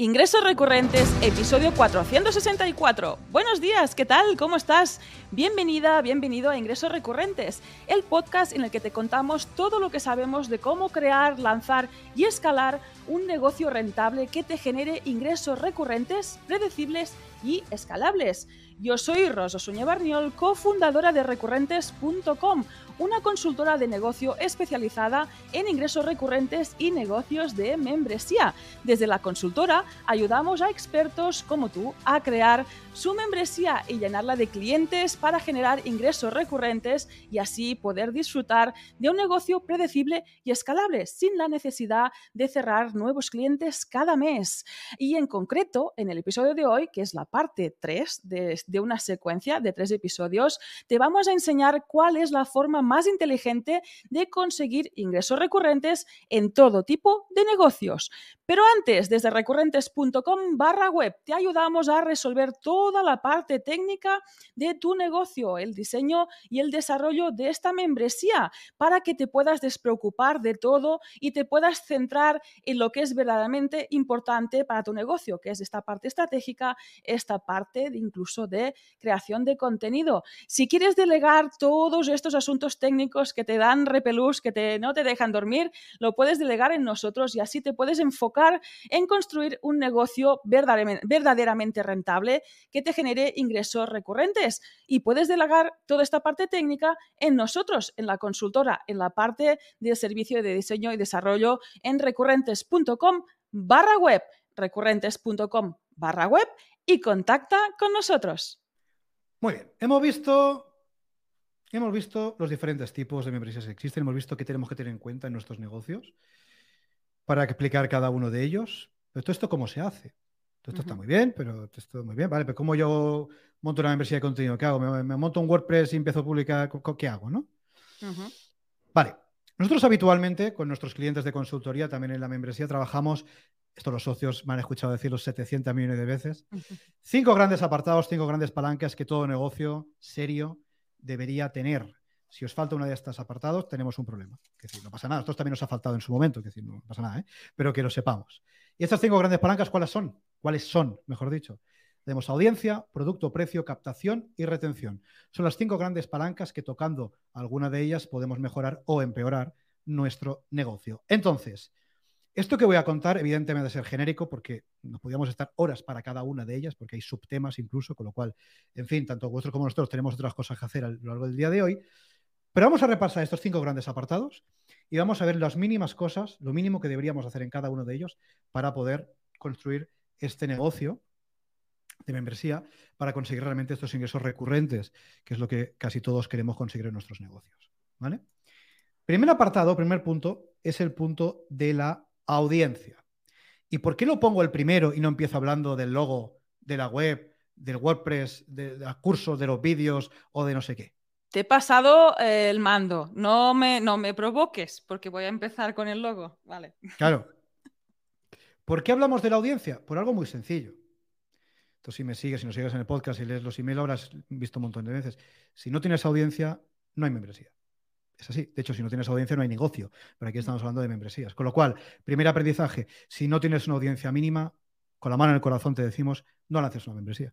Ingresos recurrentes, episodio 464. Buenos días, ¿qué tal? ¿Cómo estás? Bienvenida, bienvenido a Ingresos recurrentes, el podcast en el que te contamos todo lo que sabemos de cómo crear, lanzar y escalar un negocio rentable que te genere ingresos recurrentes, predecibles y escalables. Yo soy Rosa Suñé Barniol, cofundadora de recurrentes.com, una consultora de negocio especializada en ingresos recurrentes y negocios de membresía. Desde la consultora ayudamos a expertos como tú a crear su membresía y llenarla de clientes para generar ingresos recurrentes y así poder disfrutar de un negocio predecible y escalable sin la necesidad de cerrar nuevos clientes cada mes. Y en concreto, en el episodio de hoy, que es la parte 3 de, de una secuencia de tres episodios, te vamos a enseñar cuál es la forma más inteligente de conseguir ingresos recurrentes en todo tipo de negocios. Pero antes, desde recurrentes.com barra web, te ayudamos a resolver toda la parte técnica de tu negocio, el diseño y el desarrollo de esta membresía, para que te puedas despreocupar de todo y te puedas centrar en lo que es verdaderamente importante para tu negocio, que es esta parte estratégica, esta parte de incluso de creación de contenido. Si quieres delegar todos estos asuntos técnicos que te dan repelús, que te, no te dejan dormir, lo puedes delegar en nosotros y así te puedes enfocar en construir un negocio verdaderamente, rentable que te genere ingresos recurrentes. Y puedes delegar toda esta parte técnica en nosotros, en la consultora, en la parte del servicio de diseño y desarrollo en recurrentes.com barra web, recurrentes.com barra web y contacta con nosotros. Muy bien, hemos visto Hemos visto los diferentes tipos de membresías que existen, hemos visto qué tenemos que tener en cuenta en nuestros negocios para explicar cada uno de ellos. Pero todo esto, ¿cómo se hace? Todo esto está muy bien, pero esto muy bien, ¿vale? Pero ¿cómo yo monto una membresía de contenido? ¿Qué hago? ¿Me, monto un WordPress y empiezo a publicar? ¿Qué hago, no? Vale. Nosotros habitualmente con nuestros clientes de consultoría, también en la membresía, trabajamos, esto los socios me han escuchado decirlo 700 millones de veces, cinco grandes apartados, cinco grandes palancas que todo negocio serio debería tener. Si os falta uno de estos apartados, tenemos un problema. Es decir, no pasa nada. Esto también nos ha faltado en su momento, es decir, no pasa nada, ¿eh? pero que lo sepamos. Y estas cinco grandes palancas, ¿cuáles son? ¿Cuáles son, mejor dicho? Tenemos audiencia, producto, precio, captación y retención. Son las cinco grandes palancas que tocando alguna de ellas podemos mejorar o empeorar nuestro negocio. Entonces, esto que voy a contar, evidentemente, debe ser genérico porque nos podríamos estar horas para cada una de ellas, porque hay subtemas incluso, con lo cual, en fin, tanto vosotros como nosotros tenemos otras cosas que hacer a lo largo del día de hoy. Pero vamos a repasar estos cinco grandes apartados y vamos a ver las mínimas cosas, lo mínimo que deberíamos hacer en cada uno de ellos para poder construir este negocio de membresía para conseguir realmente estos ingresos recurrentes, que es lo que casi todos queremos conseguir en nuestros negocios. ¿vale? Primer apartado, primer punto, es el punto de la audiencia. ¿Y por qué lo pongo el primero y no empiezo hablando del logo, de la web, del WordPress, de, de los cursos, de los vídeos o de no sé qué? Te he pasado eh, el mando. No me, no me provoques, porque voy a empezar con el logo. Vale. Claro. ¿Por qué hablamos de la audiencia? Por algo muy sencillo. Entonces, si me sigues, si nos sigues en el podcast y lees los emails, habrás visto un montón de veces. Si no tienes audiencia, no hay membresía. Es así. De hecho, si no tienes audiencia, no hay negocio. Pero aquí estamos hablando de membresías. Con lo cual, primer aprendizaje, si no tienes una audiencia mínima, con la mano en el corazón te decimos, no lances una membresía.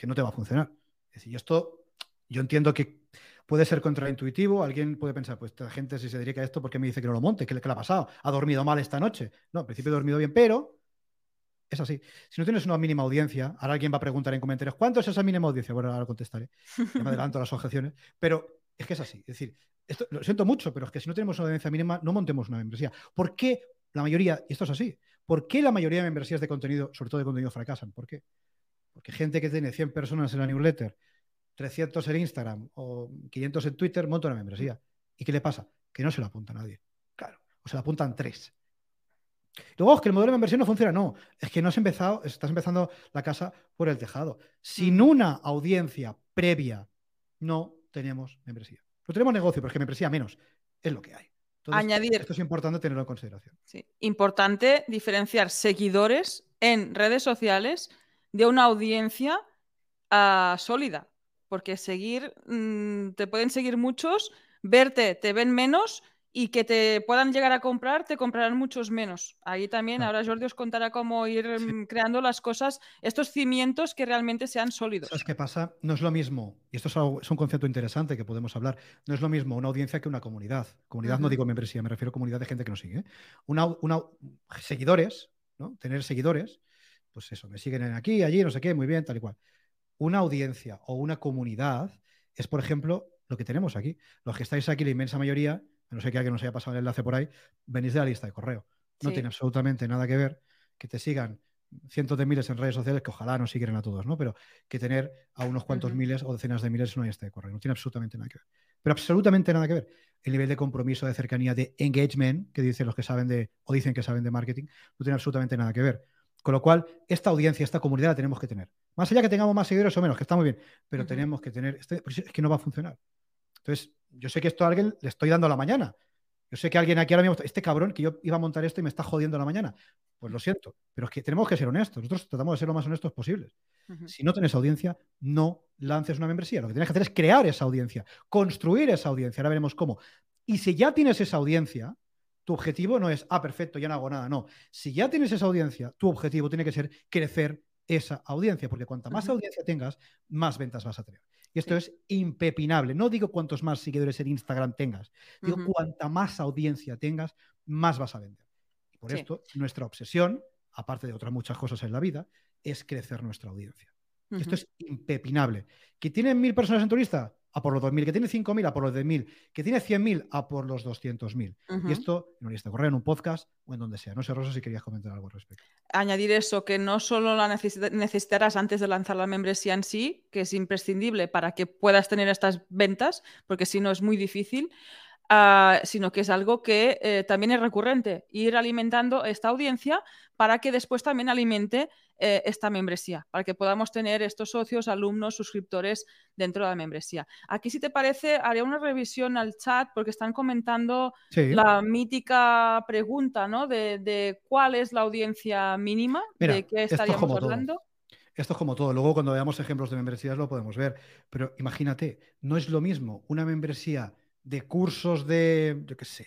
Que no te va a funcionar. Es decir, esto yo entiendo que puede ser contraintuitivo. Alguien puede pensar, pues esta gente si se dedica a esto, ¿por qué me dice que no lo monte? ¿Qué, le ha pasado? ¿Ha dormido mal esta noche? No, al principio he dormido bien, pero es así. Si no tienes una mínima audiencia, ahora alguien va a preguntar en comentarios, ¿cuánto es esa mínima audiencia? Bueno, ahora contestaré. Ya me adelanto las objeciones. Pero es que es así. Es decir, esto, lo siento mucho, pero es que si no tenemos una audiencia mínima, no montemos una membresía. ¿Por qué la mayoría, y esto es así, ¿por qué la mayoría de membresías de contenido, sobre todo de contenido, fracasan? ¿Por qué? Porque gente que tiene 100 personas en la newsletter, 300 en Instagram o 500 en Twitter, monta una membresía. ¿Y qué le pasa? Que no se lo apunta a nadie. Claro. O se la apuntan tres. Luego, es que el modelo de membresía no funciona. No, es que no has empezado, estás empezando la casa por el tejado. Sin una audiencia previa, no tenemos membresía. No tenemos negocio, pero es que membresía menos. Es lo que hay. Añadir. Esto es importante tenerlo en consideración. Sí. Importante diferenciar seguidores en redes sociales de una audiencia uh, sólida porque seguir, mm, te pueden seguir muchos, verte te ven menos y que te puedan llegar a comprar, te comprarán muchos menos. Ahí también, ahora Jordi os contará cómo ir mm, creando las cosas, estos cimientos que realmente sean sólidos. ¿Sabes qué pasa? No es lo mismo, y esto es, un concepto interesante que podemos hablar, no es lo mismo una audiencia que una comunidad. Comunidad no digo membresía, me refiero a comunidad de gente que nos sigue. ¿eh? Una, una, seguidores, ¿no? Tener seguidores, pues eso, me siguen aquí, allí, no sé qué, muy bien, tal y cual. Una audiencia o una comunidad es, por ejemplo, lo que tenemos aquí. Los que estáis aquí, la inmensa mayoría, no sé que alguien nos haya pasado el enlace por ahí, venís de la lista de correo. No tiene absolutamente nada que ver que te sigan cientos de miles en redes sociales, que ojalá nos siguieran a todos, ¿no? Pero que tener a unos cuantos miles o decenas de miles en una lista de correo. No tiene absolutamente nada que ver. Pero absolutamente nada que ver. El nivel de compromiso, de cercanía, de engagement, que dicen los que saben de, o dicen que saben de marketing, no tiene absolutamente nada que ver. Con lo cual, esta audiencia, esta comunidad la tenemos que tener. Más allá que tengamos más seguidores o menos, que está muy bien, pero tenemos que tener, este, es que no va a funcionar. Entonces, yo sé que esto a alguien le estoy dando a la mañana. Yo sé que alguien aquí ahora mismo, este cabrón que yo iba a montar esto y me está jodiendo la mañana. Pues lo siento, pero es que tenemos que ser honestos. Nosotros tratamos de ser lo más honestos posibles. Si no tienes audiencia, no lances una membresía. Lo que tienes que hacer es crear esa audiencia, construir esa audiencia. Ahora veremos cómo. Y si ya tienes esa audiencia, tu objetivo no es, ah, perfecto, ya no hago nada. No. Si ya tienes esa audiencia, tu objetivo tiene que ser crecer esa audiencia, porque cuanta más audiencia tengas, más ventas vas a tener. Y esto es impepinable. No digo cuantos más seguidores en Instagram tengas, digo cuanta más audiencia tengas, más vas a vender. Y por esto, nuestra obsesión, aparte de otras muchas cosas en la vida, es crecer nuestra audiencia. Esto es impepinable. ¿Que tienen mil personas en turista? A por los 2.000, que tiene 5.000 a por los 10.000, que tiene 100.000 a por los 200.000. Y esto en una lista de correo, en un podcast o en donde sea. No sé, Rosa, si querías comentar algo al respecto. Añadir eso, que no solo la necesitarás antes de lanzar la membresía en sí, que es imprescindible para que puedas tener estas ventas, porque si no es muy difícil, ah, sino que es algo que eh, también es recurrente, ir alimentando esta audiencia para que después también alimente eh, esta membresía, para que podamos tener estos socios, alumnos, suscriptores dentro de la membresía. Aquí, si te parece, haré una revisión al chat porque están comentando la mítica pregunta, ¿no? De, cuál es la audiencia mínima, de qué estaríamos hablando. Esto es como todo. Luego, cuando veamos ejemplos de membresías, lo podemos ver. Pero imagínate, no es lo mismo una membresía de cursos de, yo qué sé,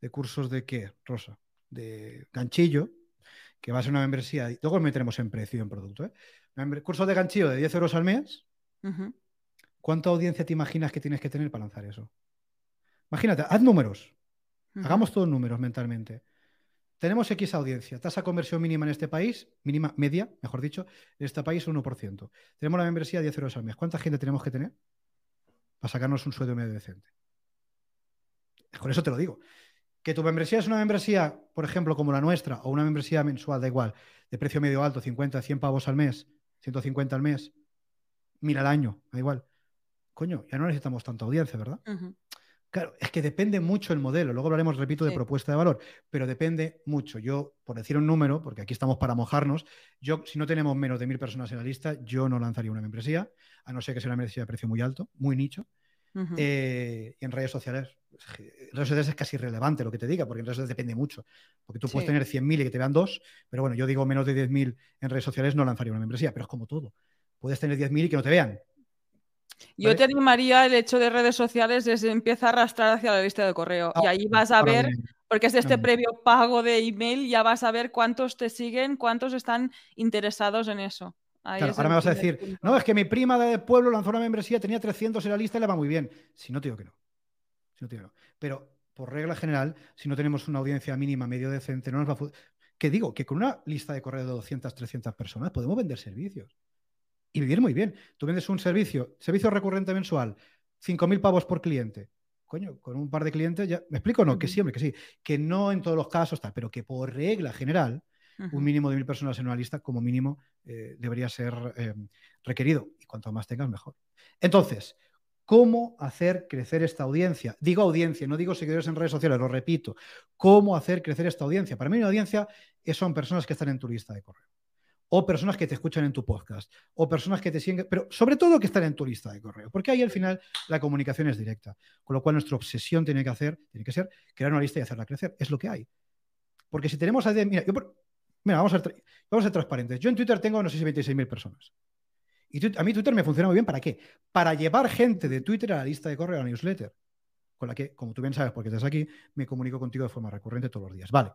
de cursos de qué, Rosa, de ganchillo, que va a ser una membresía, luego meteremos en precio en producto. ¿eh? Curso de ganchillo de 10 euros al mes. ¿Cuánta audiencia te imaginas que tienes que tener para lanzar eso? Imagínate, haz números. Hagamos todos números mentalmente. Tenemos X audiencia, tasa de conversión mínima en este país, mínima, media, mejor dicho, en este país 1%. Tenemos la membresía de 10 euros al mes. ¿Cuánta gente tenemos que tener para sacarnos un sueldo medio decente? Con eso te lo digo que tu membresía es una membresía, por ejemplo, como la nuestra, o una membresía mensual, da igual, de precio medio alto, 50, 100 pavos al mes, 150 al mes, mira al año, da igual. Coño, ya no necesitamos tanta audiencia, ¿verdad? Claro, es que depende mucho el modelo. Luego hablaremos, repito, de propuesta de valor, pero depende mucho. Yo, por decir un número, porque aquí estamos para mojarnos, yo, si no tenemos menos de mil personas en la lista, yo no lanzaría una membresía, a no ser que sea una membresía de precio muy alto, muy nicho. Eh, y en redes sociales, en redes sociales es casi irrelevante lo que te diga, porque en redes sociales depende mucho. Porque tú puedes tener 100.000 y que te vean dos, pero bueno, yo digo menos de 10.000 en redes sociales no lanzaría una membresía, pero es como todo. Puedes tener 10.000 y que no te vean. Yo te animaría el hecho de redes sociales es empieza a arrastrar hacia la lista de correo y ahí vas a ver, porque es este previo pago de email, ya vas a ver cuántos te siguen, cuántos están interesados en eso ahora me vas a decir, no, es que mi prima de pueblo lanzó una membresía, tenía 300 en la lista y le va muy bien. Si no, te digo que no. Si no, te digo no. Pero por regla general, si no tenemos una audiencia mínima medio decente, no nos va a... Que digo, que con una lista de correo de 200, 300 personas podemos vender servicios y vivir muy bien. Tú vendes un servicio, servicio recurrente mensual, 5.000 pavos por cliente. Coño, con un par de clientes ya... ¿Me explico? No, que sí, hombre, que sí. Que no en todos los casos, tal, pero que por regla general un mínimo de mil personas en una lista, como mínimo, eh, debería ser eh, requerido. Y cuanto más tengas, mejor. Entonces, ¿cómo hacer crecer esta audiencia? Digo audiencia, no digo seguidores en redes sociales, lo repito. ¿Cómo hacer crecer esta audiencia? Para mí una audiencia son personas que están en tu lista de correo. O personas que te escuchan en tu podcast, o personas que te siguen, pero sobre todo que están en tu lista de correo, porque ahí al final la comunicación es directa. Con lo cual nuestra obsesión tiene que hacer, tiene que ser crear una lista y hacerla crecer. Es lo que hay. Porque si tenemos a mira, yo Mira, vamos a, ser, transparentes. Yo en Twitter tengo, no sé si 26.000 personas. Y a mí Twitter me funciona muy bien. ¿Para qué? Para llevar gente de Twitter a la lista de correo, a la newsletter. con la que, como tú bien sabes, porque estás aquí, me comunico contigo de forma recurrente todos los días. Vale.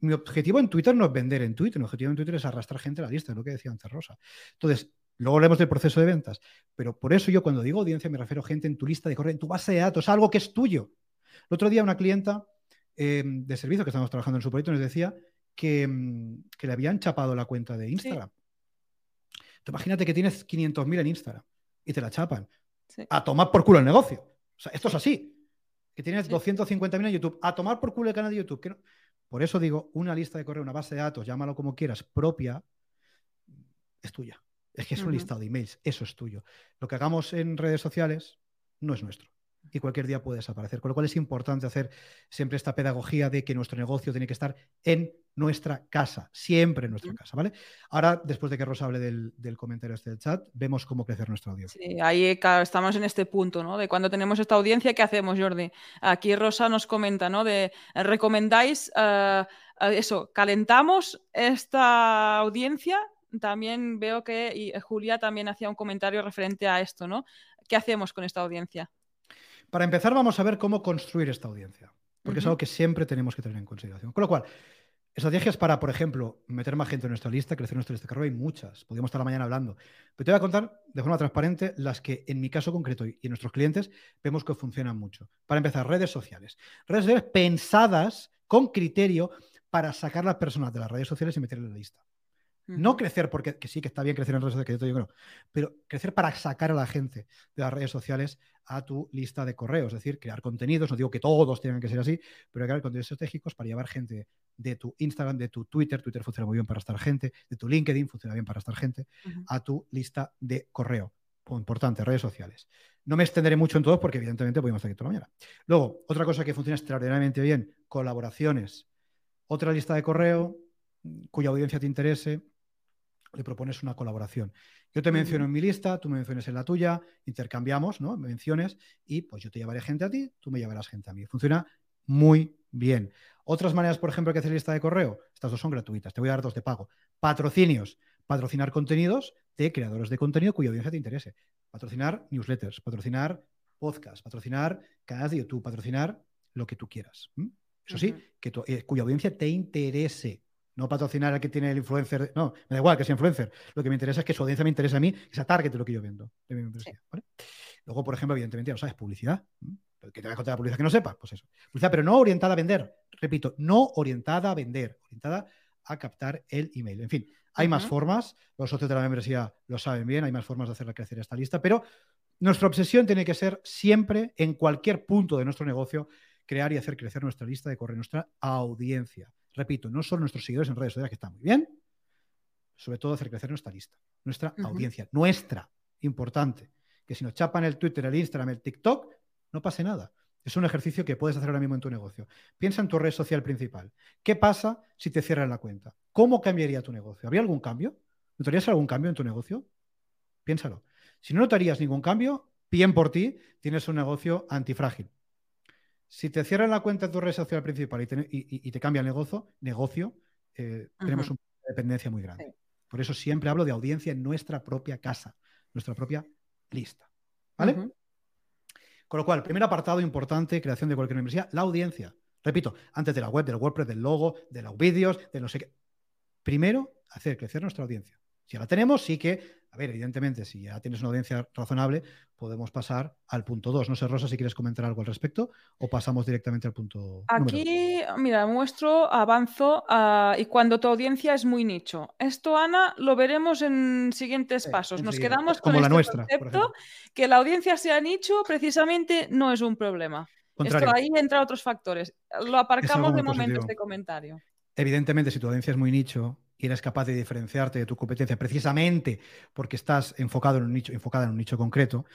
Mi objetivo en Twitter no es vender en Twitter, mi objetivo en Twitter es arrastrar gente a la lista, es lo que decía antes Rosa. Entonces, luego hablemos del proceso de ventas, pero por eso yo cuando digo audiencia me refiero a gente en tu lista de correo, en tu base de datos, algo que es tuyo. El otro día una clienta eh, de servicio que estamos trabajando en su proyecto nos decía que, mm, que le habían chapado la cuenta de Instagram. imagínate que tienes 500.000 en Instagram y te la chapan. A tomar por culo el negocio. O sea, esto es así. Que tienes 250.000 en YouTube. A tomar por culo el canal de YouTube. Por eso digo, una lista de correo, una base de datos, llámalo como quieras, propia, es tuya. Es que es un listado de emails, eso es tuyo. Lo que hagamos en redes sociales no es nuestro y cualquier día puede desaparecer. Con lo cual es importante hacer siempre esta pedagogía de que nuestro negocio tiene que estar en nuestra casa, siempre en nuestra casa, ¿vale? Ahora, después de que Rosa hable del, comentario este del chat, vemos cómo crecer nuestra audiencia. Sí, ahí estamos en este punto, ¿no? De cuando tenemos esta audiencia, ¿qué hacemos, Jordi? Aquí Rosa nos comenta, ¿no? De recomendáis eh, eso, calentamos esta audiencia. También veo que Julia también hacía un comentario referente a esto, ¿no? ¿Qué hacemos con esta audiencia? Para empezar, vamos a ver cómo construir esta audiencia, porque es algo que siempre tenemos que tener en consideración. Con lo cual, estrategias para, por ejemplo, meter más gente en nuestra lista, crecer nuestra lista de carrera, hay muchas. Podríamos estar la mañana hablando. Pero te voy a contar de forma transparente las que en mi caso concreto y en nuestros clientes vemos que funcionan mucho. Para empezar, redes sociales. Redes sociales pensadas con criterio para sacar las personas de las redes sociales y meterlas en la lista. No crecer, porque sí que está bien crecer en redes sociales, que yo creo, pero crecer para sacar a la gente de las redes sociales a tu lista de correos, es decir, crear contenidos, no digo que todos tengan que ser así, pero crear contenidos estratégicos para llevar gente de tu Instagram, de tu Twitter, Twitter funciona muy bien para estar gente, de tu LinkedIn funciona bien para estar gente, a tu lista de correo. Importante, redes sociales. No me extenderé mucho en todos porque evidentemente podemos estar aquí toda la mañana. Luego, otra cosa que funciona extraordinariamente bien, colaboraciones. Otra lista de correo mm, cuya audiencia te interese, le propones una colaboración. Yo te menciono en mi lista, tú me menciones en la tuya, intercambiamos, ¿no? Menciones y pues yo te llevaré gente a ti, tú me llevarás gente a mí. Funciona muy bien. Otras maneras, por ejemplo, que hacer lista de correo, estas dos son gratuitas, te voy a dar dos de pago. Patrocinios, patrocinar contenidos de creadores de contenido cuya audiencia te interese. Patrocinar newsletters, patrocinar podcasts, patrocinar canales de YouTube, patrocinar lo que tú quieras. Eso sí, que eh, cuya audiencia te interese. No patrocinar al que tiene el influencer. No, me da igual que sea influencer. Lo que me interesa es que su audiencia me interesa a mí, que sea target de lo que yo vendo. Luego, por ejemplo, evidentemente, ya lo sabes, publicidad. Que te voy a contar la publicidad que no sepas, pues eso. Publicidad, pero no orientada a vender. Repito, no orientada a vender, orientada a captar el email. En fin, hay más formas. Los socios de la membresía lo saben bien, hay más formas de hacerla crecer esta lista, pero nuestra obsesión tiene que ser siempre, en cualquier punto de nuestro negocio, crear y hacer crecer nuestra lista de correo, nuestra audiencia. Repito, no solo nuestros seguidores en redes sociales, que está muy bien, sobre todo hacer crecer nuestra lista, nuestra audiencia, nuestra, importante. Que si nos chapan el Twitter, el Instagram, el TikTok, no pase nada. Es un ejercicio que puedes hacer ahora mismo en tu negocio. Piensa en tu red social principal. ¿Qué pasa si te cierran la cuenta? ¿Cómo cambiaría tu negocio? ¿Habría algún cambio? ¿Notarías algún cambio en tu negocio? Piénsalo. Si no notarías ningún cambio, bien por ti, tienes un negocio antifrágil. Si te cierran la cuenta de tu red social principal y te, cambia el negocio, negocio eh, tenemos una dependencia muy grande. Por eso siempre hablo de audiencia en nuestra propia casa, nuestra propia lista. ¿Vale? Con lo cual, primer apartado importante, creación de cualquier universidad, la audiencia. Repito, antes de la web, del WordPress, del logo, de los vídeos, de no sé qué. Primero, hacer crecer nuestra audiencia. Si la tenemos, sí que a ver, evidentemente, si ya tienes una audiencia razonable, podemos pasar al punto 2. No sé, Rosa, si quieres comentar algo al respecto o pasamos directamente al punto. Aquí, mira, muestro, avanzo ah, y cuando tu audiencia es muy nicho. Esto, Ana, lo veremos en siguientes pasos. Nos quedamos con el este concepto que la audiencia sea nicho, precisamente no es un problema. Esto ahí entra otros factores. Lo aparcamos de momento este comentario. Evidentemente, si tu audiencia es muy nicho, y eres capaz de diferenciarte de tu competencia precisamente porque estás enfocado en un nicho, enfocada en un nicho concreto,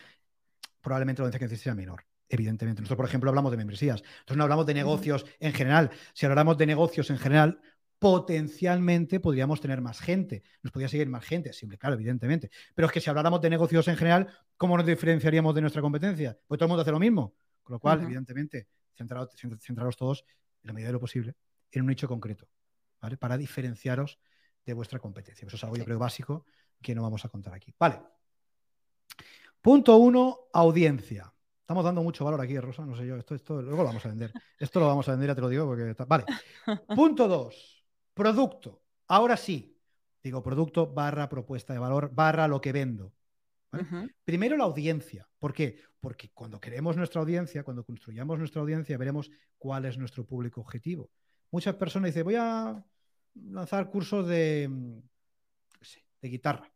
probablemente la audiencia que necesites sea menor. Evidentemente. Nosotros, por ejemplo, hablamos de membresías. Nosotros no hablamos de negocios en general. Si habláramos de negocios en general, potencialmente podríamos tener más gente. Nos podría seguir más gente, siempre, claro, evidentemente. Pero es que si habláramos de negocios en general, ¿cómo nos diferenciaríamos de nuestra competencia? Pues todo el mundo hace lo mismo. Con lo cual, evidentemente, centraros, centraros todos, en la medida de lo posible, en un nicho concreto. ¿vale? Para diferenciaros de vuestra competencia. Eso es algo, yo creo, básico que no vamos a contar aquí. Vale. Punto uno, audiencia. Estamos dando mucho valor aquí, Rosa, no sé yo, esto, esto luego lo vamos a vender. Esto lo vamos a vender, ya te lo digo, porque... Vale. Punto dos, producto. Ahora sí, digo producto barra propuesta de valor barra lo que vendo. Primero la audiencia. ¿Por qué? Porque cuando queremos nuestra audiencia, cuando construyamos nuestra audiencia, veremos cuál es nuestro público objetivo. Muchas personas dicen, voy a lanzar cursos de, mm, de guitarra,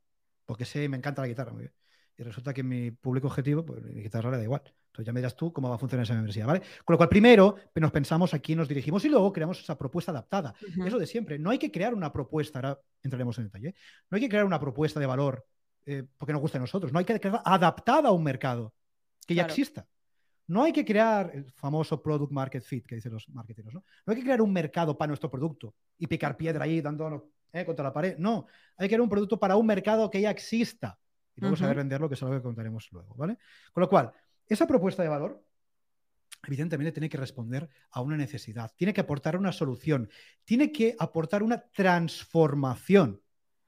porque sé, me encanta la guitarra. Muy bien. Y resulta que mi público objetivo, pues mi guitarra le da igual. Entonces ya me dirás tú cómo va a funcionar esa membresía, ¿vale? Con lo cual, primero nos pensamos a quién nos dirigimos y luego creamos esa propuesta adaptada. Eso de siempre. No hay que crear una propuesta, ahora entraremos en detalle, no hay que crear una propuesta de valor eh, porque nos gusta a nosotros, no hay que crearla adaptada a un mercado que ya exista. No hay que crear el famoso product market fit que dicen los marketeros, ¿no? No hay que crear un mercado para nuestro producto y picar piedra ahí dándonos eh, contra la pared. No, hay que crear un producto para un mercado que ya exista y luego saber venderlo, que es algo que contaremos luego, ¿vale? Con lo cual, esa propuesta de valor, evidentemente, tiene que responder a una necesidad, tiene que aportar una solución, tiene que aportar una transformación.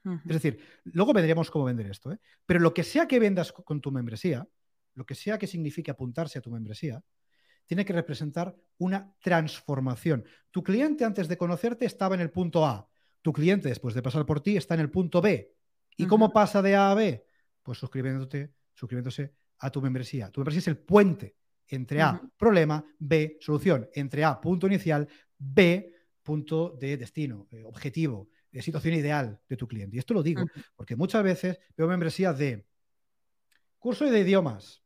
Es decir, luego vendremos cómo vender esto, ¿eh? pero lo que sea que vendas con tu membresía, lo que sea que signifique apuntarse a tu membresía, tiene que representar una transformación. Tu cliente antes de conocerte estaba en el punto A, tu cliente después de pasar por ti está en el punto B. ¿Y cómo pasa de A a B? Pues suscribiéndote, suscribiéndose a tu membresía. Tu membresía es el puente entre A, problema, B, solución. Entre A, punto inicial, B, punto de destino, eh, objetivo, eh, situación ideal de tu cliente. Y esto lo digo porque muchas veces veo membresías de curso de idiomas,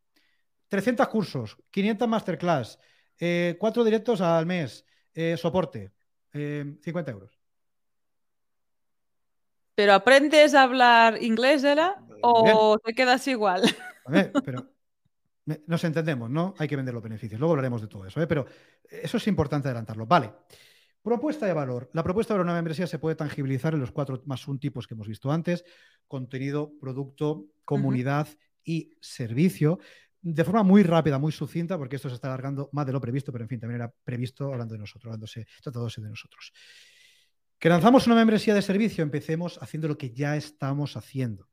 300 cursos, 500 masterclass, eh, 4 directos al mes, eh, soporte, 50 euros. ¿Pero aprendes a hablar inglés, ¿era? ¿O te quedas igual? pero nos entendemos, ¿no? Hay que vender los beneficios. Luego hablaremos de todo eso, ¿eh? pero eso es importante adelantarlo. Vale. Propuesta de valor. La propuesta de una membresía se puede tangibilizar en los cuatro más un tipos que hemos visto antes: contenido, producto, comunidad y servicio. De forma muy rápida, muy sucinta, porque esto se está alargando más de lo previsto, pero en fin, también era previsto hablando de nosotros, hablándose, tratándose de nosotros. Que lanzamos una membresía de servicio, empecemos haciendo lo que ya estamos haciendo.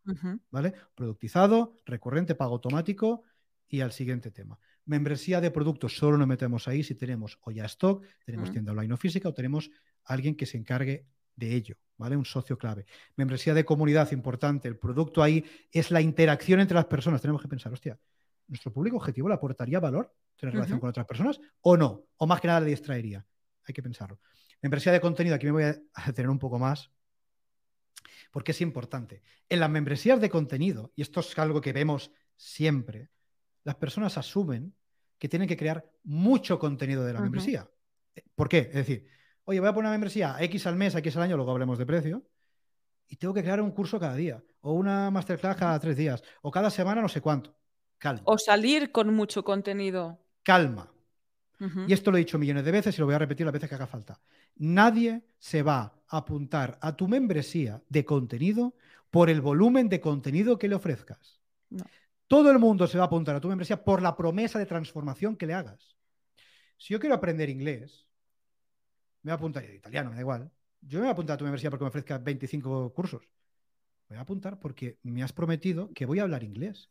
¿Vale? Productizado, recurrente, pago automático y al siguiente tema. Membresía de productos, solo nos metemos ahí si tenemos o ya stock, tenemos tienda online o física o tenemos alguien que se encargue de ello, ¿vale? Un socio clave. Membresía de comunidad, importante. El producto ahí es la interacción entre las personas. Tenemos que pensar, hostia, ¿nuestro público objetivo le aportaría valor tener relación con otras personas o no? O más que nada le distraería. Hay que pensarlo. Membresía de contenido, aquí me voy a detener un poco más, porque es importante. En las membresías de contenido, y esto es algo que vemos siempre, las personas asumen que tienen que crear mucho contenido de la membresía. ¿Por qué? Es decir, oye, voy a poner una membresía X al mes, X al año, luego hablemos de precio, y tengo que crear un curso cada día, o una masterclass cada tres días, o cada semana no sé cuánto. Calma. O salir con mucho contenido. Calma. Y esto lo he dicho millones de veces y lo voy a repetir las veces que haga falta. Nadie se va a apuntar a tu membresía de contenido por el volumen de contenido que le ofrezcas. Todo el mundo se va a apuntar a tu membresía por la promesa de transformación que le hagas. Si yo quiero aprender inglés, me voy a apuntar, italiano, me da igual. Yo me voy a apuntar a tu membresía porque me ofrezcas 25 cursos. Me voy a apuntar porque me has prometido que voy a hablar inglés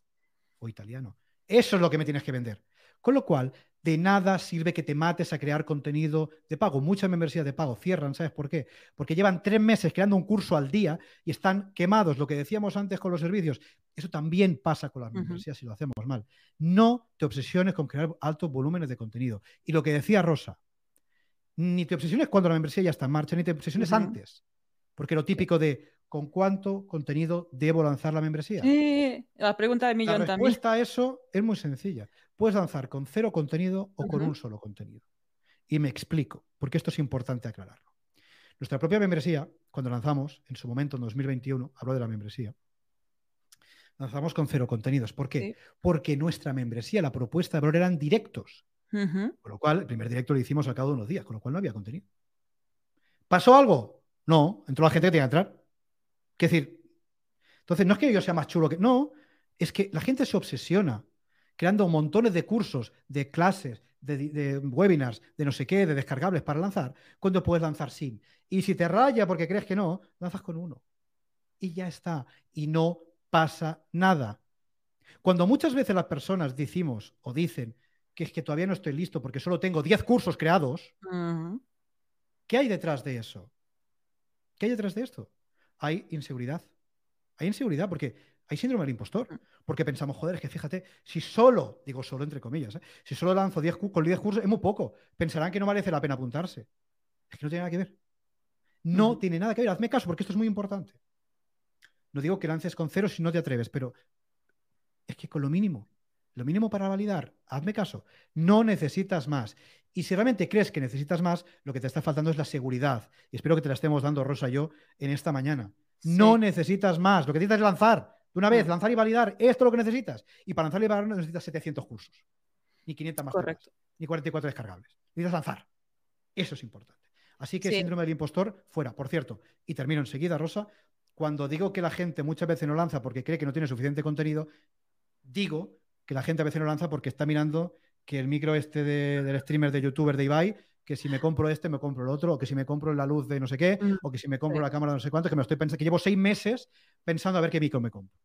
o italiano. Eso es lo que me tienes que vender. Con lo cual, de nada sirve que te mates a crear contenido de pago. Muchas membresías de pago cierran, ¿sabes por qué? Porque llevan tres meses creando un curso al día y están quemados. Lo que decíamos antes con los servicios, eso también pasa con las membresías si lo hacemos mal. No te obsesiones con crear altos volúmenes de contenido. Y lo que decía Rosa, ni te obsesiones cuando la membresía ya está en marcha, ni te obsesiones antes. Porque lo típico de ¿con cuánto contenido debo lanzar la membresía? Sí, la pregunta de millón también. La respuesta a eso es muy sencilla. Puedes lanzar con cero contenido o con un solo contenido. Y me explico, porque esto es importante aclararlo. Nuestra propia membresía, cuando lanzamos, en su momento, en 2021, hablo de la membresía, lanzamos con cero contenidos. ¿Por qué? Porque nuestra membresía, la propuesta de valor eran directos. Con lo cual, el primer directo lo hicimos al cabo de unos días, con lo cual no había contenido. ¿Pasó algo? No, entró la gente que tenía que entrar. Es decir, entonces no es que yo sea más chulo que. No, es que la gente se obsesiona creando montones de cursos, de clases, de, webinars, de no sé qué, de descargables para lanzar, cuando puedes lanzar sin. Y si te raya porque crees que no, lanzas con uno. Y ya está. Y no pasa nada. Cuando muchas veces las personas decimos o dicen que es que todavía no estoy listo porque solo tengo 10 cursos creados. ¿Qué hay detrás de eso? ¿Qué hay detrás de esto? Hay inseguridad. Hay inseguridad porque hay síndrome del impostor. Mm. Porque pensamos, joder, es que fíjate, si solo, digo solo entre comillas, ¿eh? si solo lanzo 10 con 10 cursos, es muy poco. Pensarán que no merece la pena apuntarse. Es que no tiene nada que ver. No tiene nada que ver. Hazme caso porque esto es muy importante. No digo que lances con cero si no te atreves, pero es que con lo mínimo, lo mínimo para validar, hazme caso, no necesitas más. Y si realmente crees que necesitas más, lo que te está faltando es la seguridad. Y espero que te la estemos dando, Rosa, yo, en esta mañana. No necesitas más. Lo que necesitas es lanzar. De una vez, mm. lanzar y validar. Esto es lo que necesitas. Y para lanzar y validar no necesitas 700 cursos. Ni 500 más. Correcto. ni 44 descargables. Necesitas lanzar. Eso es importante. Así que síndrome del impostor, fuera. Por cierto, y termino enseguida, Rosa. Cuando digo que la gente muchas veces no lanza porque cree que no tiene suficiente contenido, digo que la gente a veces no lanza porque está mirando que el micro este del streamer de youtuber de Ibai, que si me compro este, me compro el otro, o que si me compro la luz de no sé qué, mm, o que si me compro la cámara de no sé cuánto, que me estoy pensando, que llevo seis meses pensando a ver qué micro me compro.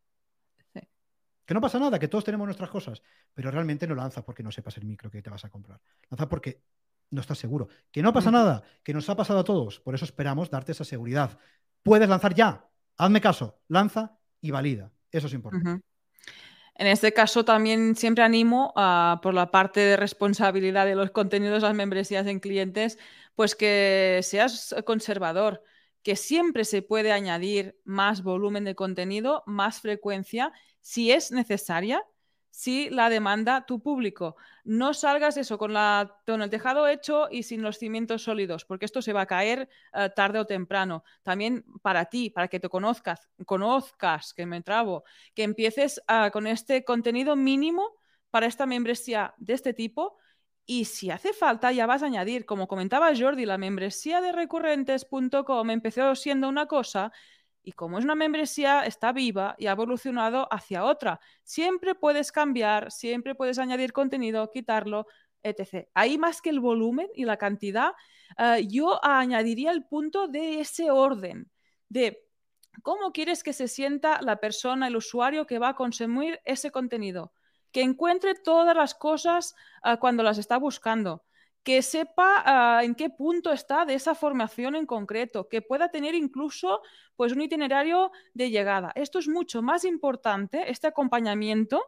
Que no pasa nada, que todos tenemos nuestras cosas, pero realmente no lanza porque no sepas el micro que te vas a comprar. Lanza porque no estás seguro. Que no pasa nada, que nos ha pasado a todos. Por eso esperamos darte esa seguridad. Puedes lanzar ya. Hazme caso. Lanza y valida. Eso es importante. En este caso también siempre animo a, por la parte de responsabilidad de los contenidos, las membresías en clientes, pues que seas conservador, que siempre se puede añadir más volumen de contenido, más frecuencia, si es necesaria, si la demanda tu público. No salgas eso con, la, con el tejado hecho y sin los cimientos sólidos, porque esto se va a caer eh, tarde o temprano. También para ti, para que te conozcas, conozcas, que me trabo, que empieces ah, con este contenido mínimo para esta membresía de este tipo. Y si hace falta, ya vas a añadir, como comentaba Jordi, la membresía de recurrentes.com empezó siendo una cosa y como es una membresía, está viva y ha evolucionado hacia otra. Siempre puedes cambiar, siempre puedes añadir contenido, quitarlo, etc. Ahí más que el volumen y la cantidad, eh, yo añadiría el punto de ese orden, de cómo quieres que se sienta la persona, el usuario que va a consumir ese contenido, que encuentre todas las cosas eh, cuando las está buscando que sepa ah, en qué punto está de esa formación en concreto, que pueda tener incluso pues, un itinerario de llegada. Esto es mucho más importante, este acompañamiento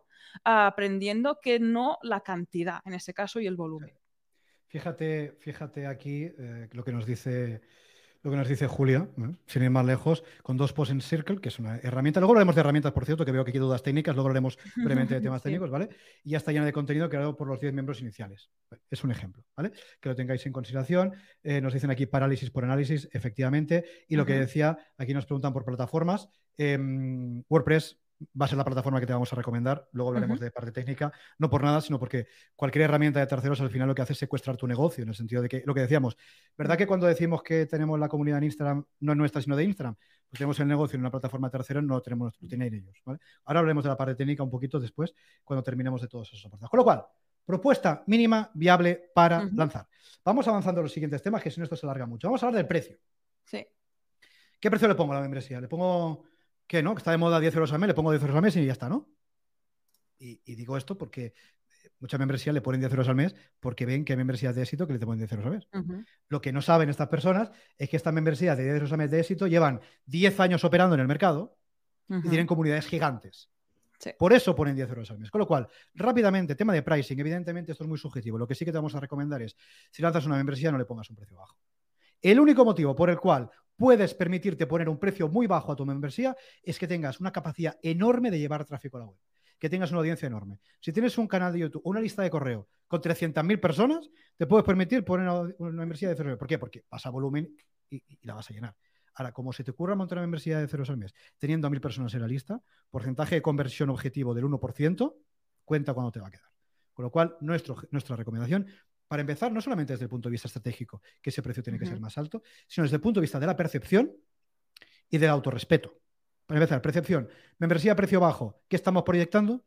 ah, aprendiendo, que no la cantidad, en ese caso, y el volumen. Fíjate, fíjate aquí eh, lo que nos dice lo que nos dice Julia, sin ir más lejos, con dos posts en Circle, que es una herramienta. Luego hablaremos de herramientas, por cierto, que veo que hay dudas técnicas, luego hablaremos brevemente de temas técnicos, ¿vale? Y ya está llena de contenido creado por los 10 miembros iniciales. Es un ejemplo, ¿vale? Que lo tengáis en consideración. Eh, nos dicen aquí parálisis por análisis, efectivamente. Y lo que decía, aquí nos preguntan por plataformas. Em, WordPress va a ser la plataforma que te vamos a recomendar. Luego hablaremos de parte técnica, no por nada, sino porque cualquier herramienta de terceros al final lo que hace es secuestrar tu negocio, en el sentido de que lo que decíamos, ¿verdad que cuando decimos que tenemos la comunidad en Instagram, no es nuestra, sino de Instagram? Pues tenemos el negocio en una plataforma tercera, no lo tenemos, lo tienen ellos. Ahora hablaremos de la parte técnica un poquito después, cuando terminemos de todos esos apartados. Con lo cual, propuesta mínima viable para lanzar. Vamos avanzando a los siguientes temas, que si no esto se alarga mucho. Vamos a hablar del precio. Sí. ¿Qué precio le pongo a la membresía? ¿Le pongo que no, que está de moda 10 euros al mes, le pongo 10 euros al mes y ya está, ¿no? Y, digo esto porque eh, muchas membresías le ponen 10 euros al mes porque ven que hay membresías de éxito que le ponen 10 euros al mes. Lo que no saben estas personas es que estas membresías de 10 euros al mes de éxito llevan 10 años operando en el mercado y tienen comunidades gigantes. Por eso ponen 10 euros al mes. Con lo cual, rápidamente, tema de pricing, evidentemente esto es muy subjetivo. Lo que sí que te vamos a recomendar es, si lanzas una membresía, no le pongas un precio bajo. El único motivo por el cual puedes permitirte poner un precio muy bajo a tu membresía es que tengas una capacidad enorme de llevar tráfico a la web, que tengas una audiencia enorme. Si tienes un canal de YouTube, una lista de correo con 300.000 personas, te puedes permitir poner una, membresía de cero. ¿Por qué? Porque pasa volumen y, la vas a llenar. Ahora, como se te ocurra montar una membresía de ceros al mes, teniendo a mil personas en la lista, porcentaje de conversión objetivo del 1%, cuenta cuándo te va a quedar. Con lo cual, nuestra recomendación, para empezar, no solamente desde el punto de vista estratégico, que ese precio tiene que ser más alto, sino desde el punto de vista de la percepción y del autorrespeto. Para empezar, percepción, membresía a precio bajo, ¿qué estamos proyectando?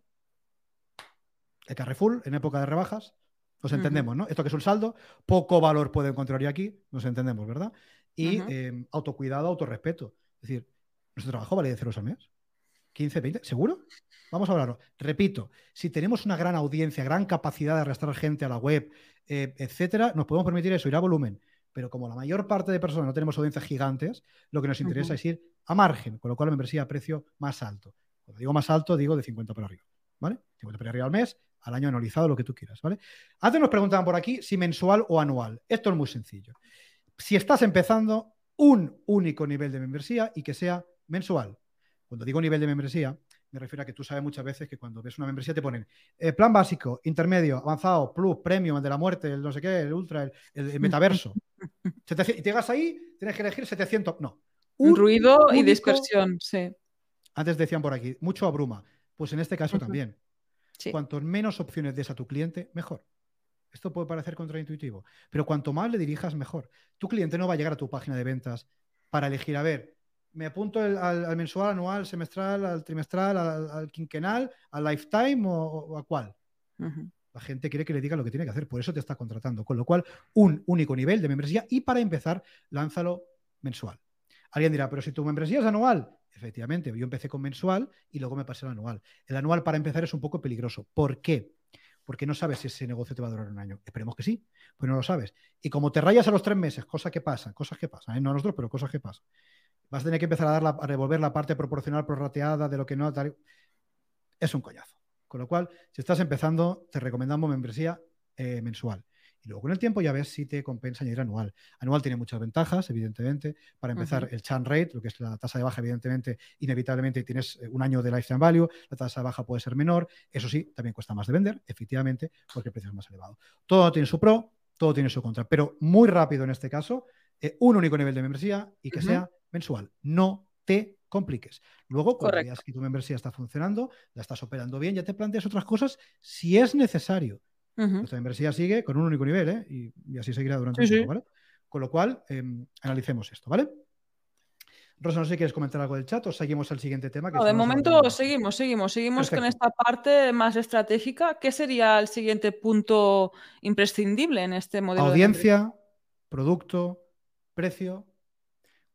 El Carrefour en época de rebajas, nos entendemos, ¿no? Esto que es un saldo, poco valor puede encontrar aquí, nos entendemos, ¿verdad? Y em, autocuidado, autorrespeto. Es decir, ¿nuestro trabajo vale de ceros al mes? 15, 20, ¿seguro? Vamos a hablarlo. Repito, si tenemos una gran audiencia, gran capacidad de arrastrar gente a la web, eh, etcétera, nos podemos permitir eso, ir a volumen. Pero como la mayor parte de personas no tenemos audiencias gigantes, lo que nos interesa es ir a margen, con lo cual la membresía a precio más alto. Cuando digo más alto, digo de 50 para arriba. ¿Vale? 50 para arriba al mes, al año anualizado, lo que tú quieras, ¿vale? Antes nos preguntaban por aquí si mensual o anual. Esto es muy sencillo. Si estás empezando, un único nivel de membresía y que sea mensual. Cuando digo nivel de membresía, me refiero a que tú sabes muchas veces que cuando ves una membresía te ponen eh, plan básico, intermedio, avanzado, plus, premium, el de la muerte, el no sé qué, el ultra, el, metaverso. y te llegas ahí, tienes que elegir 700. No. Un ruido y dispersión, sí. Antes decían por aquí, mucho abruma. Pues en este caso también. Cuanto menos opciones des a tu cliente, mejor. Esto puede parecer contraintuitivo, pero cuanto más le dirijas, mejor. Tu cliente no va a llegar a tu página de ventas para elegir, a ver, me apunto al, mensual, anual, semestral, al trimestral, al, quinquenal, al lifetime o, a cuál. La gente quiere que le diga lo que tiene que hacer, por eso te está contratando. Con lo cual, un único nivel de membresía y para empezar, lánzalo mensual. Alguien dirá, pero si tu membresía es anual, efectivamente, yo empecé con mensual y luego me pasé al anual. El anual para empezar es un poco peligroso. ¿Por qué? Porque no sabes si ese negocio te va a durar un año. Esperemos que sí, pues no lo sabes. Y como te rayas a los tres meses, cosas que pasan, cosas que pasan, ¿eh? no a nosotros, pero cosas que pasan vas a tener que empezar a, dar a revolver la parte proporcional prorrateada de lo que no. Es un coñazo. Con lo cual, si estás empezando, te recomendamos membresía eh, mensual. Y luego con el tiempo ya ves si te compensa añadir anual. Anual tiene muchas ventajas, evidentemente. Para empezar, el churn rate, lo que es la tasa de baja, evidentemente, inevitablemente tienes eh, un año de lifetime value, la tasa de baja puede ser menor. Eso sí, también cuesta más de vender, efectivamente, porque el precio es más elevado. Todo tiene su pro, todo tiene su contra, pero muy rápido en este caso, eh, un único nivel de membresía y que sea mensual. No te compliques. Luego, cuando veas que tu membresía está funcionando, la estás operando bien, ya te planteas otras cosas si es necesario. Nuestra membresía sigue con un único nivel ¿eh? y, así seguirá durante el tiempo, ¿vale? Con lo cual, em, analicemos esto, ¿vale? Rosa, no sé si quieres comentar algo del chat o seguimos al siguiente tema. de momento seguimos, seguimos, seguimos con esta parte más estratégica. ¿Qué sería el siguiente punto imprescindible en este modelo? Audiencia, producto, precio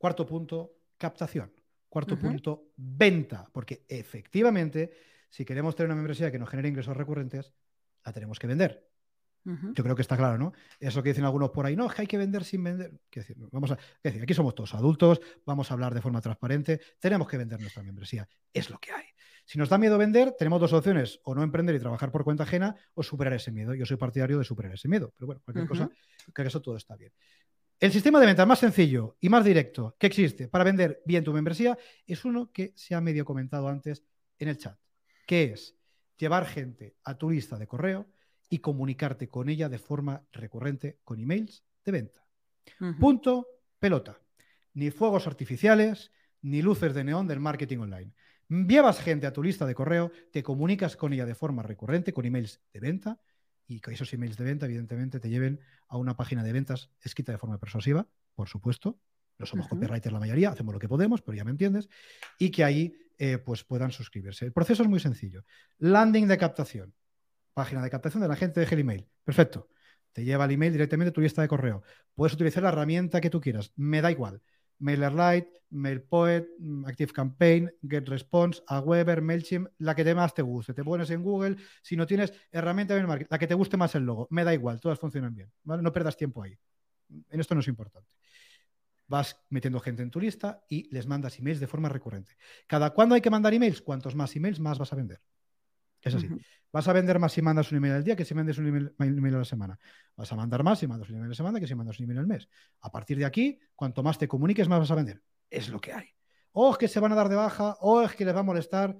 Cuarto punto, captación. Cuarto punto, venta. Porque efectivamente, si queremos tener una membresía que nos genere ingresos recurrentes, la tenemos que vender. Yo creo que está claro, ¿no? Eso que dicen algunos por ahí, no, es que hay que vender sin vender. Decir, vamos a, decir, aquí somos todos adultos, vamos a hablar de forma transparente, tenemos que vender nuestra membresía. Es lo que hay. Si nos da miedo vender, tenemos dos opciones, o no emprender y trabajar por cuenta ajena, o superar ese miedo. Yo soy partidario de superar ese miedo, pero bueno, cualquier cosa, creo que eso todo está bien. El sistema de venta más sencillo y más directo que existe para vender bien tu membresía es uno que se ha medio comentado antes en el chat, que es llevar gente a tu lista de correo y comunicarte con ella de forma recurrente con emails de venta. Punto, pelota. Ni fuegos artificiales, ni luces de neón del marketing online. Llevas gente a tu lista de correo, te comunicas con ella de forma recurrente con emails de venta y que esos emails de venta, evidentemente, te lleven a una página de ventas escrita de forma persuasiva, por supuesto. No somos copywriters la mayoría, hacemos lo que podemos, pero ya me entiendes. Y que ahí eh, pues puedan suscribirse. El proceso es muy sencillo. Landing de captación. Página de captación de la gente de Gmail. Perfecto. Te lleva el email directamente a tu lista de correo. Puedes utilizar la herramienta que tú quieras. Me da igual. MailerLite, MailPoet, ActiveCampaign, GetResponse, Aweber, MailChimp, la que más te guste. Te pones en Google, si no tienes herramienta de marketing, la que te guste más el logo. Me da igual, todas funcionan bien. No perdas tiempo ahí. En esto no es importante. Vas metiendo gente en tu lista y les mandas emails de forma recurrente. ¿Cada cuándo hay que mandar emails? Cuantos más emails, más vas a vender. Es así. Vas a vender más si mandas un email al día que si mandas un email, a la semana. Vas a mandar más si mandas un email a la semana que si mandas un email al mes. A partir de aquí, cuanto más te comuniques, más vas a vender. Es lo que hay. O es que se van a dar de baja, o es que les va a molestar.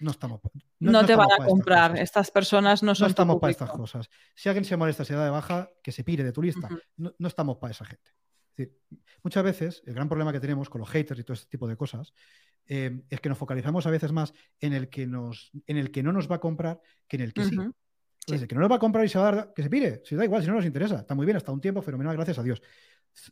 No estamos. No, te van a comprar. Estas, personas no son. No estamos para estas cosas. Si alguien se molesta, se da de baja, que se pire de tu lista. no, no estamos para esa gente. Es decir, muchas veces el gran problema que tenemos con los haters y todo este tipo de cosas eh, es que nos focalizamos a veces más en el, que nos, en el que no nos va a comprar que en el que sí. Entonces, el que no nos va a comprar y se va a dar, que se pire, si da igual, si no nos interesa, está muy bien, hasta un tiempo fenomenal, gracias a Dios.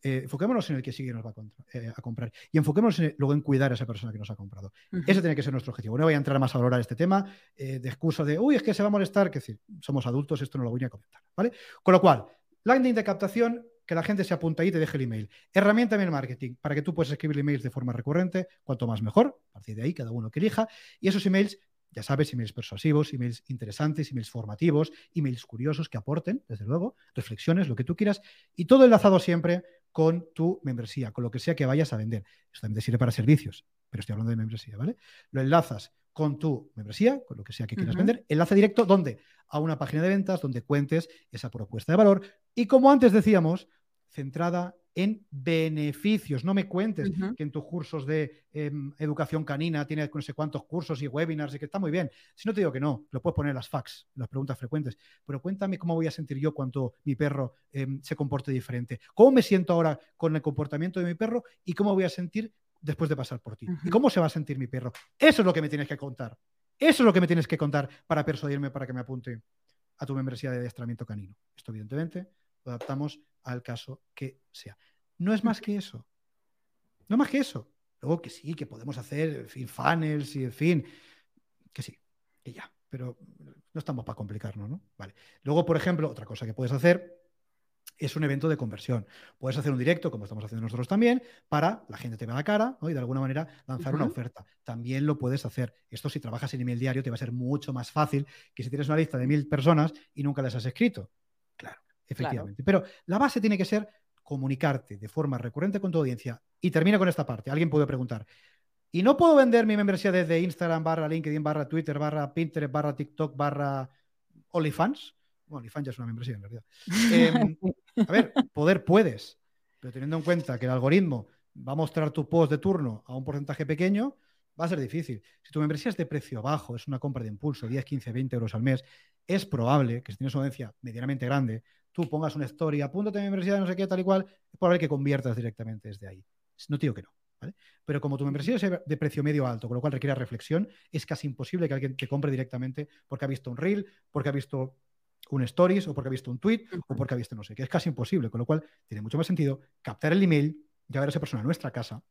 Eh, enfoquémonos en el que sí que nos va a, eh, comprar y enfoquémonos luego en cuidar a esa persona que nos ha comprado. Ese tiene que ser nuestro objetivo. No voy a entrar más a valorar este tema de excusa de, uy, es que se va a molestar, que decir, somos adultos, esto no lo voy a comentar, ¿vale? Con lo cual, landing de captación que la gente se apunte ahí y te deje el email. Herramienta de marketing para que tú puedas escribir emails de forma recurrente, cuanto más mejor. A partir de ahí, cada uno que elija. Y esos emails, ya sabes, emails persuasivos, emails interesantes, emails formativos, emails curiosos que aporten, desde luego, reflexiones, lo que tú quieras. Y todo enlazado siempre con tu membresía, con lo que sea que vayas a vender. Esto también te sirve para servicios, pero estoy hablando de membresía, ¿vale? Lo enlazas con tu membresía, con lo que sea que quieras vender, enlace directo, ¿dónde? A una página de ventas donde cuentes esa propuesta de valor y como antes decíamos, centrada en beneficios. No me cuentes que en tus cursos de em, educación canina tienes no sé cuántos cursos y webinars y que está muy bien. Si no te digo que no, lo puedes poner en las fax, las preguntas frecuentes. Pero cuéntame cómo voy a sentir yo cuando mi perro em, se comporte diferente. ¿Cómo me siento ahora con el comportamiento de mi perro y cómo voy a sentir después de pasar por ti. ¿Y cómo se va a sentir mi perro? Eso es lo que me tienes que contar. Eso es lo que me tienes que contar para persuadirme para que me apunte a tu membresía de adiestramiento canino. Esto, evidentemente, lo adaptamos al caso que sea. No es más que eso. No más que eso. Luego que sí, que podemos hacer fin, funnels y en fin, que sí, que ya. Pero no estamos para complicarnos, ¿no? Vale. Luego, por ejemplo, otra cosa que puedes hacer es un evento de conversión. Puedes hacer un directo, como estamos haciendo nosotros también, para la gente te vea la cara y de alguna manera lanzar una oferta. También lo puedes hacer. Esto si trabajas en email diario te va a ser mucho más fácil que si tienes una lista de mil personas y nunca las has escrito. Claro, efectivamente. Pero la base tiene que ser comunicarte de forma recurrente con tu audiencia. Y termino con esta parte. Alguien puede preguntar, ¿y no puedo vender mi membresía desde Instagram barra LinkedIn barra Twitter barra Pinterest barra TikTok barra OnlyFans? Bueno, OnlyFans ya es una membresía en realidad. Em, a ver, poder puedes, pero teniendo en cuenta que el algoritmo va a mostrar tu post de turno a un porcentaje pequeño, va a ser difícil. Si tu membresía es de precio bajo, es una compra de impulso, 10, 15, 20 euros al mes, es probable que si tienes una audiencia medianamente grande, tú pongas una story, apúntate a mi membresía de no sé qué, tal y cual, es probable que conviertas directamente desde ahí. No te digo que no. Pero como tu membresía es de precio medio alto, con lo cual requiere reflexión, es casi imposible que alguien te compre directamente porque ha visto un reel, porque ha visto un stories o porque ha visto un tweet o porque ha visto no sé, que es casi imposible, con lo cual tiene mucho más sentido captar el email, llevar a esa persona a nuestra casa,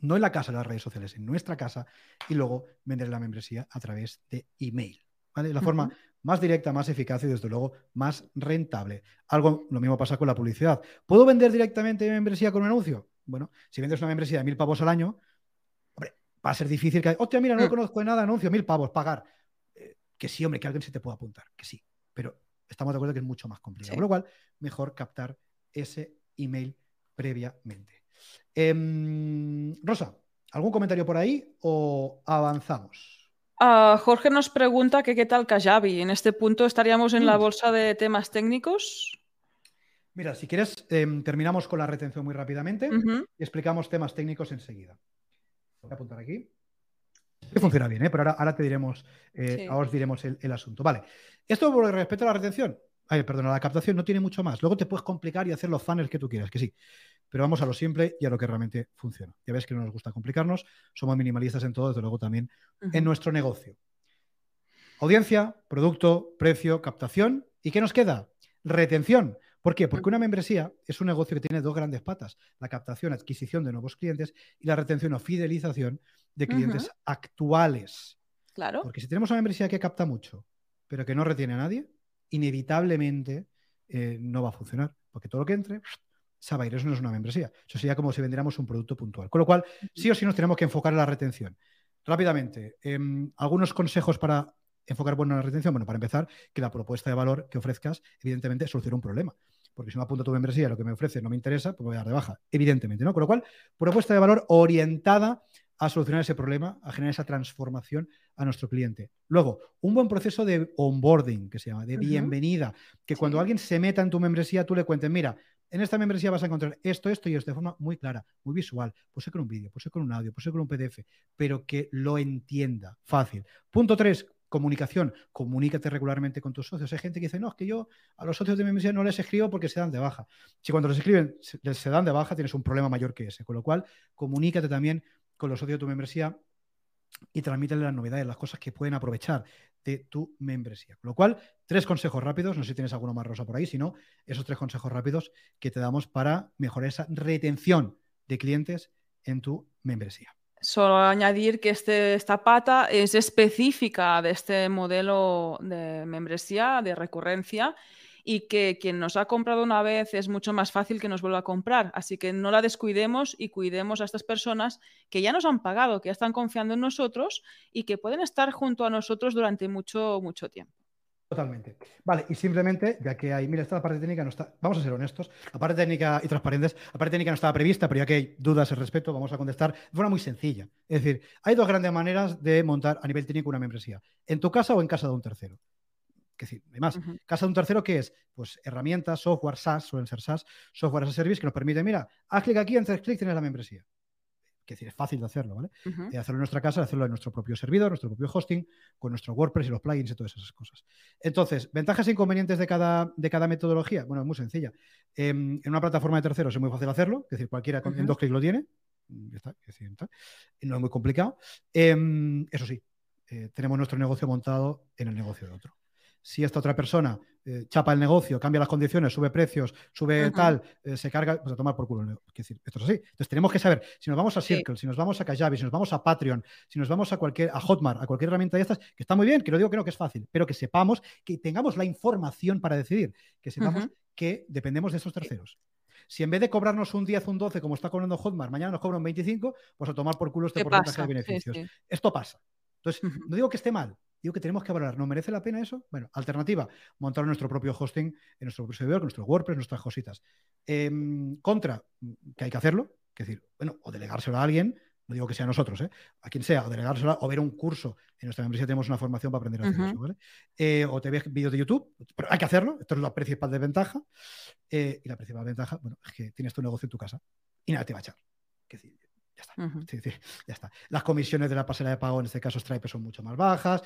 no en la casa de las redes sociales, en nuestra casa y luego vender la membresía a través de email. ¿vale? La forma más directa, más eficaz y desde luego más rentable. Algo, lo mismo pasa con la publicidad. ¿Puedo vender directamente membresía con un anuncio? Bueno, si vendes una membresía de mil pavos al año, hombre, va a ser difícil que, hostia, mira, no conozco de nada, anuncio, mil pavos, pagar. Eh, que sí, hombre, que alguien se te pueda apuntar, que sí pero estamos de acuerdo que es mucho más complicado. Con lo cual, mejor captar ese email previamente. Em, Rosa, ¿algún comentario por ahí o avanzamos? Ah, Jorge nos pregunta que qué tal Kajabi. En este punto estaríamos en la mm. bolsa de temas técnicos. Mira, si quieres, em, terminamos con la retención muy rápidamente y explicamos temas técnicos enseguida. Voy a apuntar aquí. Que funciona bien, ¿eh? pero ahora, te diremos, eh, ahora os diremos el, asunto. Vale. Esto por respecto a la retención, ay, perdón, a la captación no tiene mucho más. Luego te puedes complicar y hacer los funnels que tú quieras, que sí. Pero vamos a lo simple y a lo que realmente funciona. Ya ves que no nos gusta complicarnos, somos minimalistas en todo, desde luego también en nuestro negocio. Audiencia, producto, precio, captación. ¿Y qué nos queda? Retención. ¿Por qué? Porque una membresía es un negocio que tiene dos grandes patas, la captación, adquisición de nuevos clientes y la retención o fidelización de clientes actuales. Claro. Porque si tenemos una membresía que capta mucho, pero que no retiene a nadie, inevitablemente eh, no va a funcionar, porque todo lo que entre se va a ir. Eso no es una membresía. Eso sería como si vendiéramos un producto puntual. Con lo cual, sí o sí nos tenemos que enfocar en la retención. Rápidamente, em, algunos consejos para enfocar bueno en la retención. Bueno, para empezar, que la propuesta de valor que ofrezcas, evidentemente, soluciona un problema porque si me apunto a tu membresía, lo que me ofrece no me interesa, pues voy a dar de baja, evidentemente, ¿no? Con lo cual, propuesta de valor orientada a solucionar ese problema, a generar esa transformación a nuestro cliente. Luego, un buen proceso de onboarding, que se llama, de bienvenida, que cuando alguien se meta en tu membresía, tú le cuentes, mira, en esta membresía vas a encontrar esto, esto y esto de forma muy clara, muy visual. Puede ser con un vídeo, puede ser con un audio, puede ser con un PDF, pero que lo entienda fácil. Punto tres, comunicación, comunícate regularmente con tus socios. Hay gente que dice, no, es que yo a los socios de mi membresía no les escribo porque se dan de baja. Si cuando les escriben se, dan de baja, tienes un problema mayor que ese. Con lo cual, comunícate también con los socios de tu membresía y transmítele las novedades, las cosas que pueden aprovechar de tu membresía. Con lo cual, tres consejos rápidos, no sé si tienes alguno más rosa por ahí, sino esos tres consejos rápidos que te damos para mejorar esa retención de clientes en tu membresía. Solo añadir que este, esta pata es específica de este modelo de membresía, de recurrencia, y que quien nos ha comprado una vez es mucho más fácil que nos vuelva a comprar. Así que no la descuidemos y cuidemos a estas personas que ya nos han pagado, que ya están confiando en nosotros y que pueden estar junto a nosotros durante mucho, mucho tiempo. Totalmente. Vale, y simplemente, ya que hay, mira, esta parte técnica no está, vamos a ser honestos, la parte técnica y transparentes, la parte técnica no estaba prevista, pero ya que hay dudas al respecto, vamos a contestar de forma muy sencilla. Es decir, hay dos grandes maneras de montar a nivel técnico una membresía, en tu casa o en casa de un tercero. Es decir, además, casa de un tercero, ¿qué es? Pues herramientas, software SaaS, suelen ser SaaS, software as a service, que nos permite, mira, haz clic aquí, en tres clics tienes la membresía que decir, es fácil de hacerlo, ¿vale? De hacerlo en nuestra casa, hacerlo en nuestro propio servidor, nuestro propio hosting, con nuestro WordPress y los plugins y todas esas cosas. Entonces, ventajas e inconvenientes de cada, de cada metodología. Bueno, es muy sencilla. Em, en una plataforma de terceros es muy fácil hacerlo, es decir, cualquiera en dos clics lo tiene. Ya está, no es muy complicado. Em, eso sí, eh, tenemos nuestro negocio montado en el negocio de otro si esta otra persona eh, chapa el negocio, cambia las condiciones, sube precios, sube tal, eh, se carga, pues a tomar por culo. decir, esto es así. Entonces tenemos que saber, si nos vamos a Circle, si nos vamos a Kajabi, si nos vamos a Patreon, si nos vamos a cualquier, a Hotmart, a cualquier herramienta de estas, que está muy bien, que lo digo que no, que es fácil, pero que sepamos, que tengamos la información para decidir, que sepamos que dependemos de esos terceros. Si en vez de cobrarnos un 10 o un 12, como está cobrando Hotmart, mañana nos cobran un 25, pues a tomar por culo este porcentaje de beneficios. Esto pasa. Entonces, no digo que esté mal, digo que tenemos que valorar. ¿No merece la pena eso? Bueno, alternativa, montar nuestro propio hosting en nuestro propio servidor, con nuestro WordPress, nuestras cositas. Em, contra, que hay que hacerlo, es decir, bueno, o delegárselo a alguien, no digo que sea a nosotros, ¿eh? a quien sea, o delegárselo o ver un curso. En nuestra empresa tenemos una formación para aprender a hacer eso, ¿vale? Eh, o te ves vídeos de YouTube, pero hay que hacerlo, esto es la principal desventaja. Eh, y la principal ventaja, bueno, es que tienes tu negocio en tu casa y nada te va a echar. Es decir, ya está. Las comisiones de la pasarela de pago, en este caso Stripe, son mucho más bajas.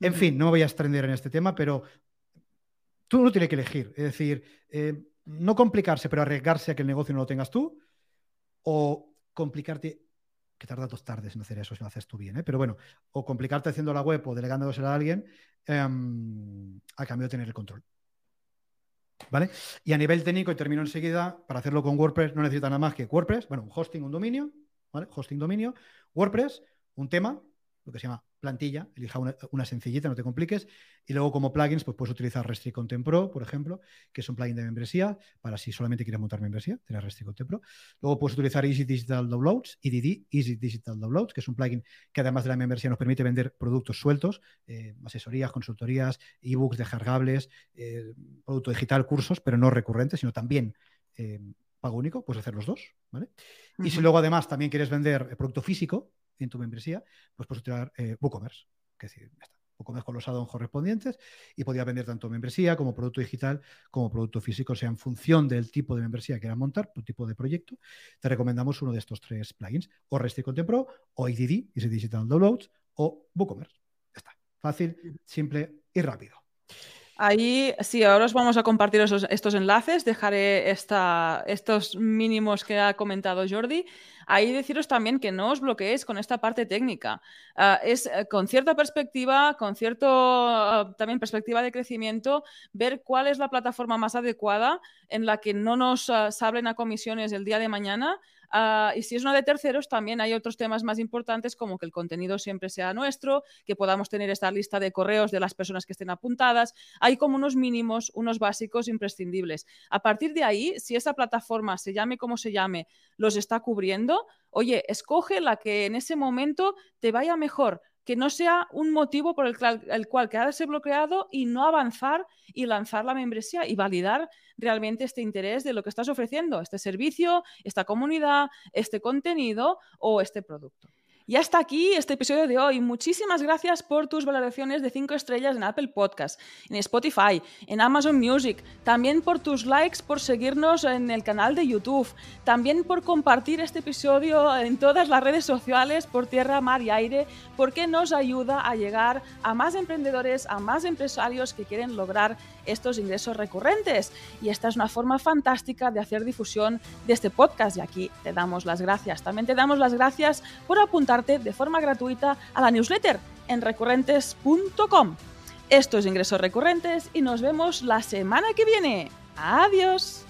En fin, no me voy a extender en este tema, pero tú no tienes que elegir. Es decir, eh, no complicarse, pero arriesgarse a que el negocio no lo tengas tú, o complicarte, que tarda dos tardes en hacer eso si lo haces tú bien, ¿eh? pero bueno, o complicarte haciendo la web o delegándosela a alguien em, a cambio de tener el control. ¿Vale? Y a nivel técnico, y termino enseguida, para hacerlo con WordPress no necesita nada más que WordPress, bueno, un hosting, un dominio, Hosting dominio, WordPress, un tema, lo que se llama plantilla, elija una, sencillita, no te compliques, y luego como plugins, pues puedes utilizar Restrict Content Pro, por ejemplo, que es un plugin de membresía, para si solamente quieres montar membresía, tienes Restrict Content Pro. Luego puedes utilizar Easy Digital Downloads, EDD, Easy Digital Downloads, que es un plugin que además de la membresía nos permite vender productos sueltos, eh, asesorías, consultorías, ebooks descargables, eh, producto digital, cursos, pero no recurrentes, sino también eh, pago único, puedes hacer los dos, ¿vale? Y si luego además también quieres vender producto físico en tu membresía, pues puedes utilizar eh, WooCommerce, que es decir, ya está. WooCommerce con los addons correspondientes y podría vender tanto membresía como producto digital como producto físico, o sea, en función del tipo de membresía que quieras montar, tu tipo de proyecto, te recomendamos uno de estos tres plugins, o Restrict Content Pro, o IDD, Easy Digital Downloads, o WooCommerce. Ya está. Fácil, simple y rápido. Ahí, sí, ahora os vamos a compartir estos enlaces, dejaré estos mínimos que ha comentado Jordi. Ahí deciros también que no os bloqueéis con esta parte técnica. Ah, es eh, con cierta perspectiva, con cierto ah, también perspectiva de crecimiento, ver cuál es la plataforma más adecuada en la que no nos uh, a comisiones el día de mañana, Ah, y si es una de terceros, también hay otros temas más importantes como que el contenido siempre sea nuestro, que podamos tener esta lista de correos de las personas que estén apuntadas. Hay como unos mínimos, unos básicos imprescindibles. A partir de ahí, si esa plataforma, se llame como se llame, los está cubriendo, oye, escoge la que en ese momento te vaya mejor que no sea un motivo por el, cual quedarse bloqueado y no avanzar y lanzar la membresía y validar realmente este interés de lo que estás ofreciendo, este servicio, esta comunidad, este contenido o este producto. Y hasta aquí este episodio de hoy. Muchísimas gracias por tus valoraciones de 5 estrellas en Apple Podcast, en Spotify, en Amazon Music, también por tus likes, por seguirnos en el canal de YouTube, también por compartir este episodio en todas las redes sociales por tierra, mar y aire, porque nos ayuda a llegar a más emprendedores, a más empresarios que quieren lograr estos ingresos recurrentes. Y esta es una forma fantástica de hacer difusión de este podcast y aquí te damos las gracias. También te damos las gracias por apuntar de forma gratuita a la newsletter en recurrentes.com. Esto es Ingresos Recurrentes y nos vemos la semana que viene. Adiós.